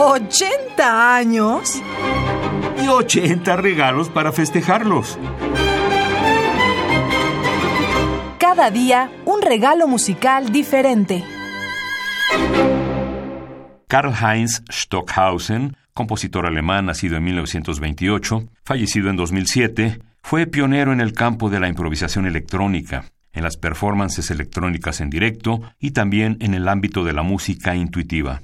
¿80 años? Y 80 regalos para festejarlos. Cada día un regalo musical diferente. Karl Heinz Stockhausen, compositor alemán nacido en 1928, fallecido en 2007, fue pionero en el campo de la improvisación electrónica, en las performances electrónicas en directo y también en el ámbito de la música intuitiva.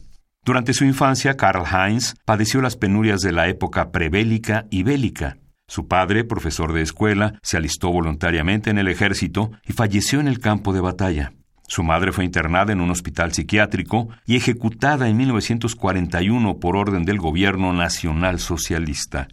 Durante su infancia, Karl Heinz padeció las penurias de la época prebélica y bélica. Su padre, profesor de escuela, se alistó voluntariamente en el ejército y falleció en el campo de batalla. Su madre fue internada en un hospital psiquiátrico y ejecutada en 1941 por orden del gobierno nacional socialista.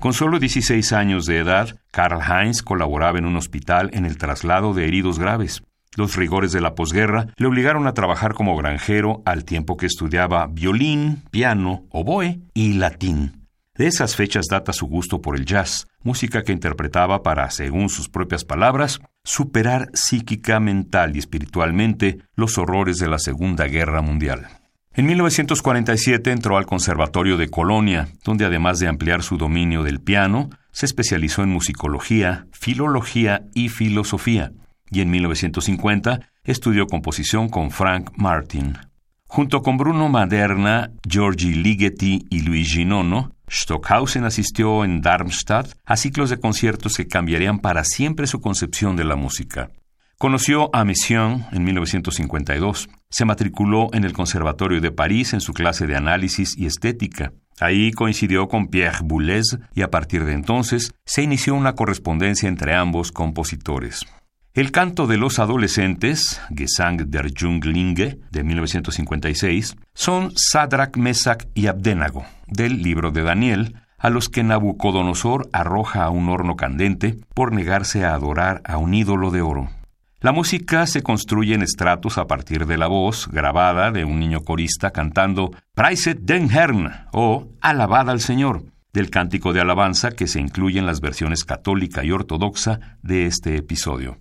Con solo 16 años de edad, Karl Heinz colaboraba en un hospital en el traslado de heridos graves. Los rigores de la posguerra le obligaron a trabajar como granjero al tiempo que estudiaba violín, piano, oboe y latín. De esas fechas data su gusto por el jazz, música que interpretaba para, según sus propias palabras, superar psíquica, mental y espiritualmente los horrores de la Segunda Guerra Mundial. En 1947 entró al Conservatorio de Colonia, donde además de ampliar su dominio del piano, se especializó en musicología, filología y filosofía, y en 1950 estudió composición con Frank Martin. Junto con Bruno Maderna, Giorgi Ligeti y Luigi Nono, Stockhausen asistió en Darmstadt a ciclos de conciertos que cambiarían para siempre su concepción de la música. Conoció a Mission en 1952. Se matriculó en el Conservatorio de París en su clase de análisis y estética. Ahí coincidió con Pierre Boulez y a partir de entonces se inició una correspondencia entre ambos compositores. El canto de los adolescentes, Gesang der Junglinge, de 1956, son Sadrach, Mesach y Abdenago, del libro de Daniel, a los que Nabucodonosor arroja a un horno candente por negarse a adorar a un ídolo de oro. La música se construye en estratos a partir de la voz grabada de un niño corista cantando Preiset den Herrn o Alabada al Señor, del cántico de alabanza que se incluye en las versiones católica y ortodoxa de este episodio.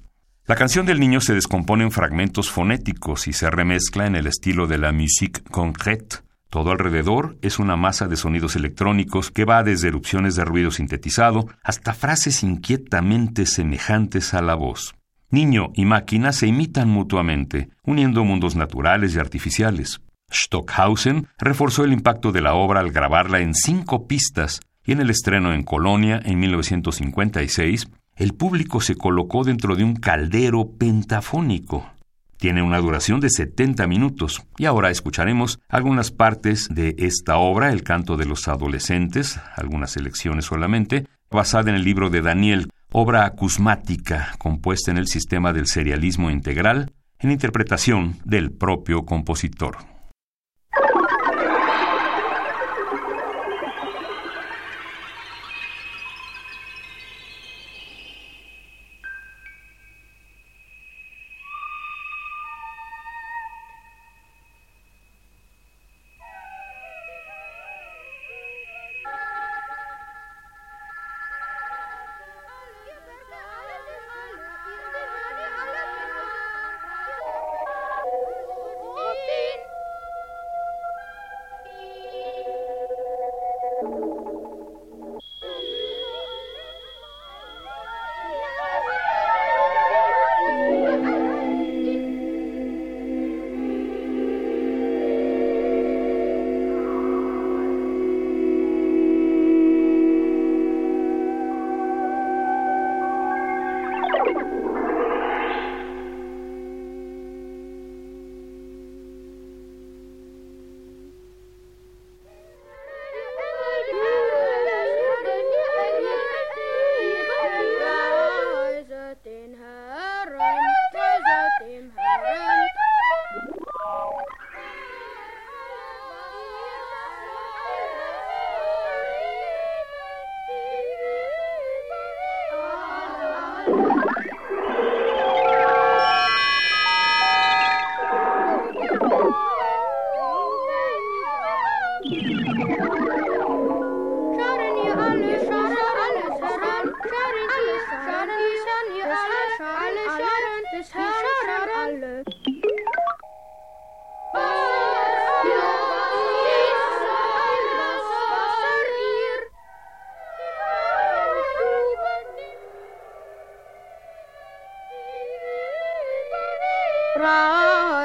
La canción del niño se descompone en fragmentos fonéticos y se remezcla en el estilo de la musique concrète. Todo alrededor es una masa de sonidos electrónicos que va desde erupciones de ruido sintetizado hasta frases inquietamente semejantes a la voz. Niño y máquina se imitan mutuamente, uniendo mundos naturales y artificiales. Stockhausen reforzó el impacto de la obra al grabarla en cinco pistas y en el estreno en Colonia en 1956 el público se colocó dentro de un caldero pentafónico. Tiene una duración de 70 minutos y ahora escucharemos algunas partes de esta obra, El canto de los adolescentes, algunas selecciones solamente, basada en el libro de Daniel, obra acusmática compuesta en el sistema del serialismo integral, en interpretación del propio compositor.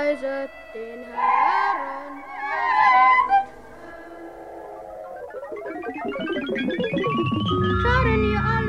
reiset den Herren. Schaut in ihr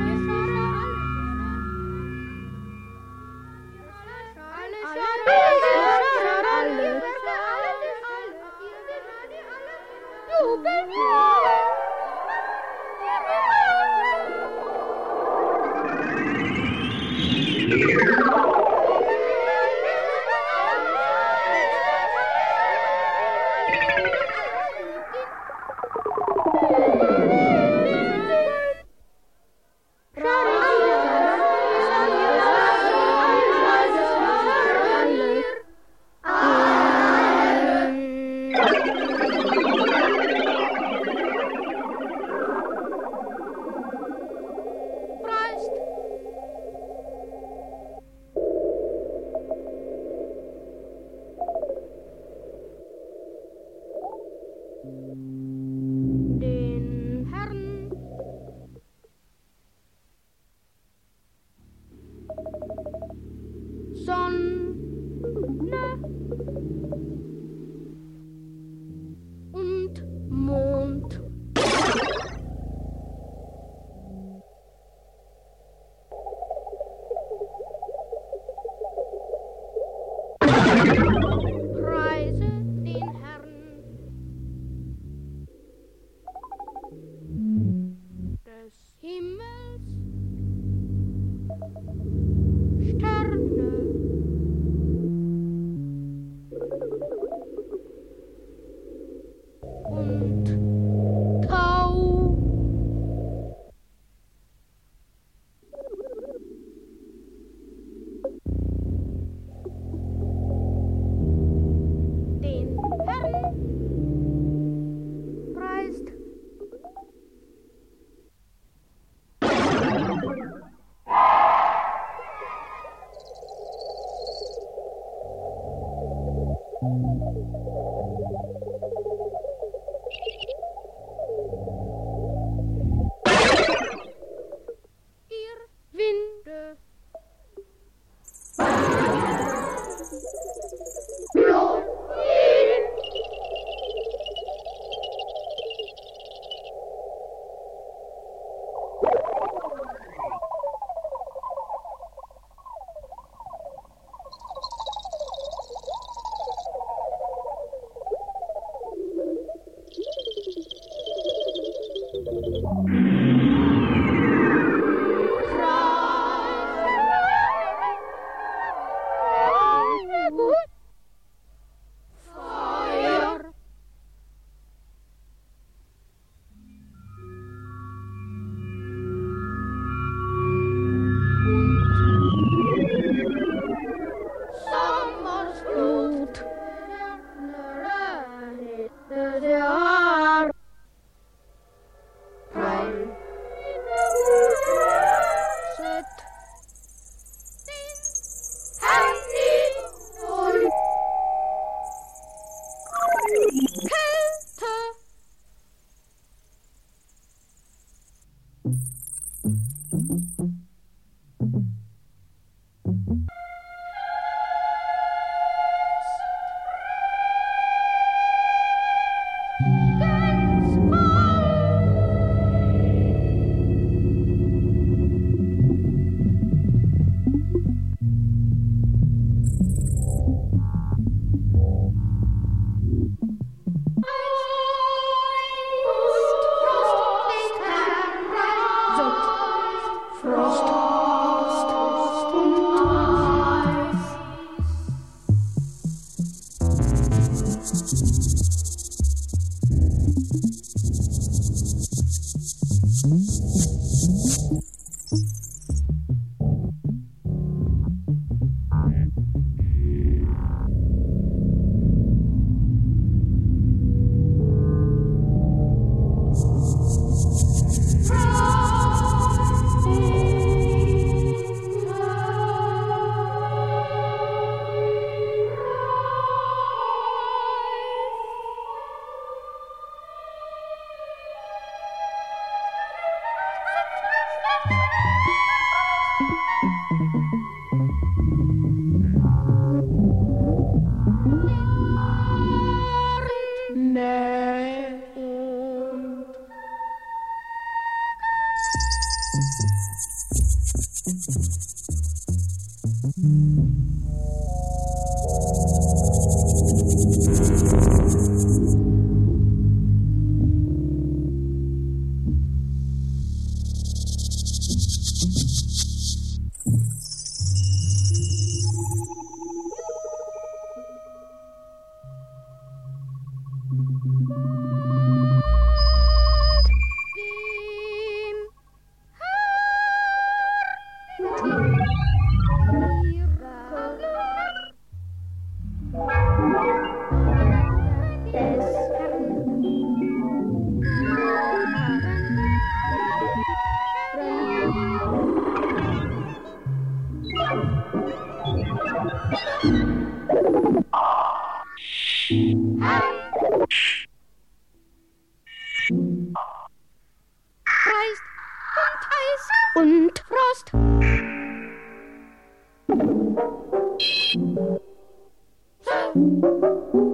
you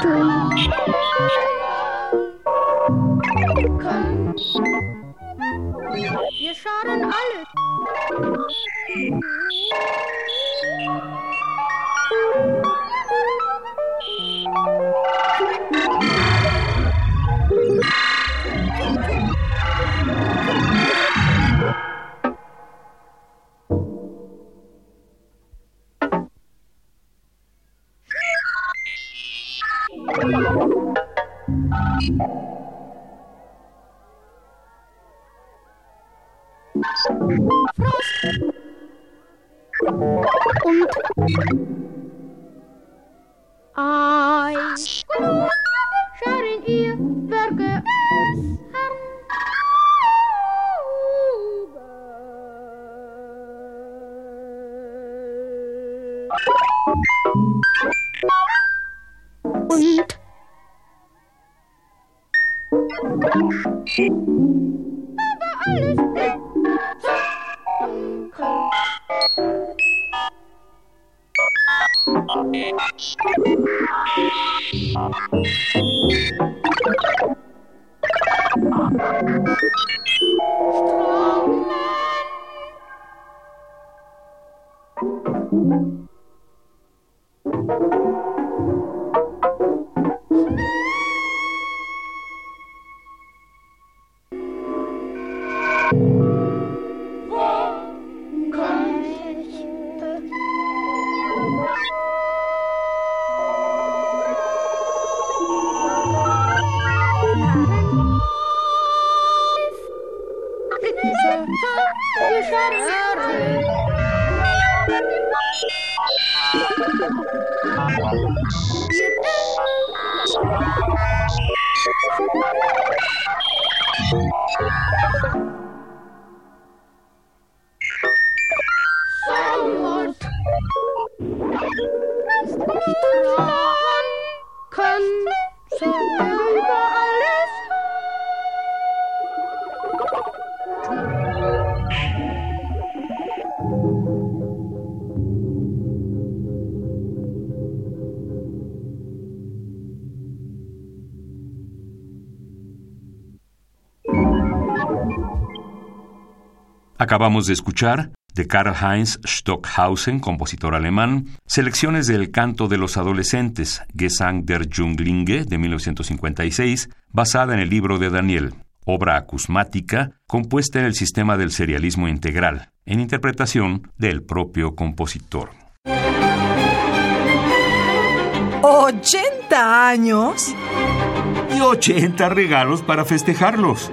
对 und I. Aber alles weg. Strongman. Shut up. Acabamos de escuchar de Karl-Heinz Stockhausen, compositor alemán, selecciones del Canto de los Adolescentes, Gesang der Junglinge, de 1956, basada en el libro de Daniel, obra acusmática compuesta en el sistema del serialismo integral, en interpretación del propio compositor. ¿80 años? Y 80 regalos para festejarlos.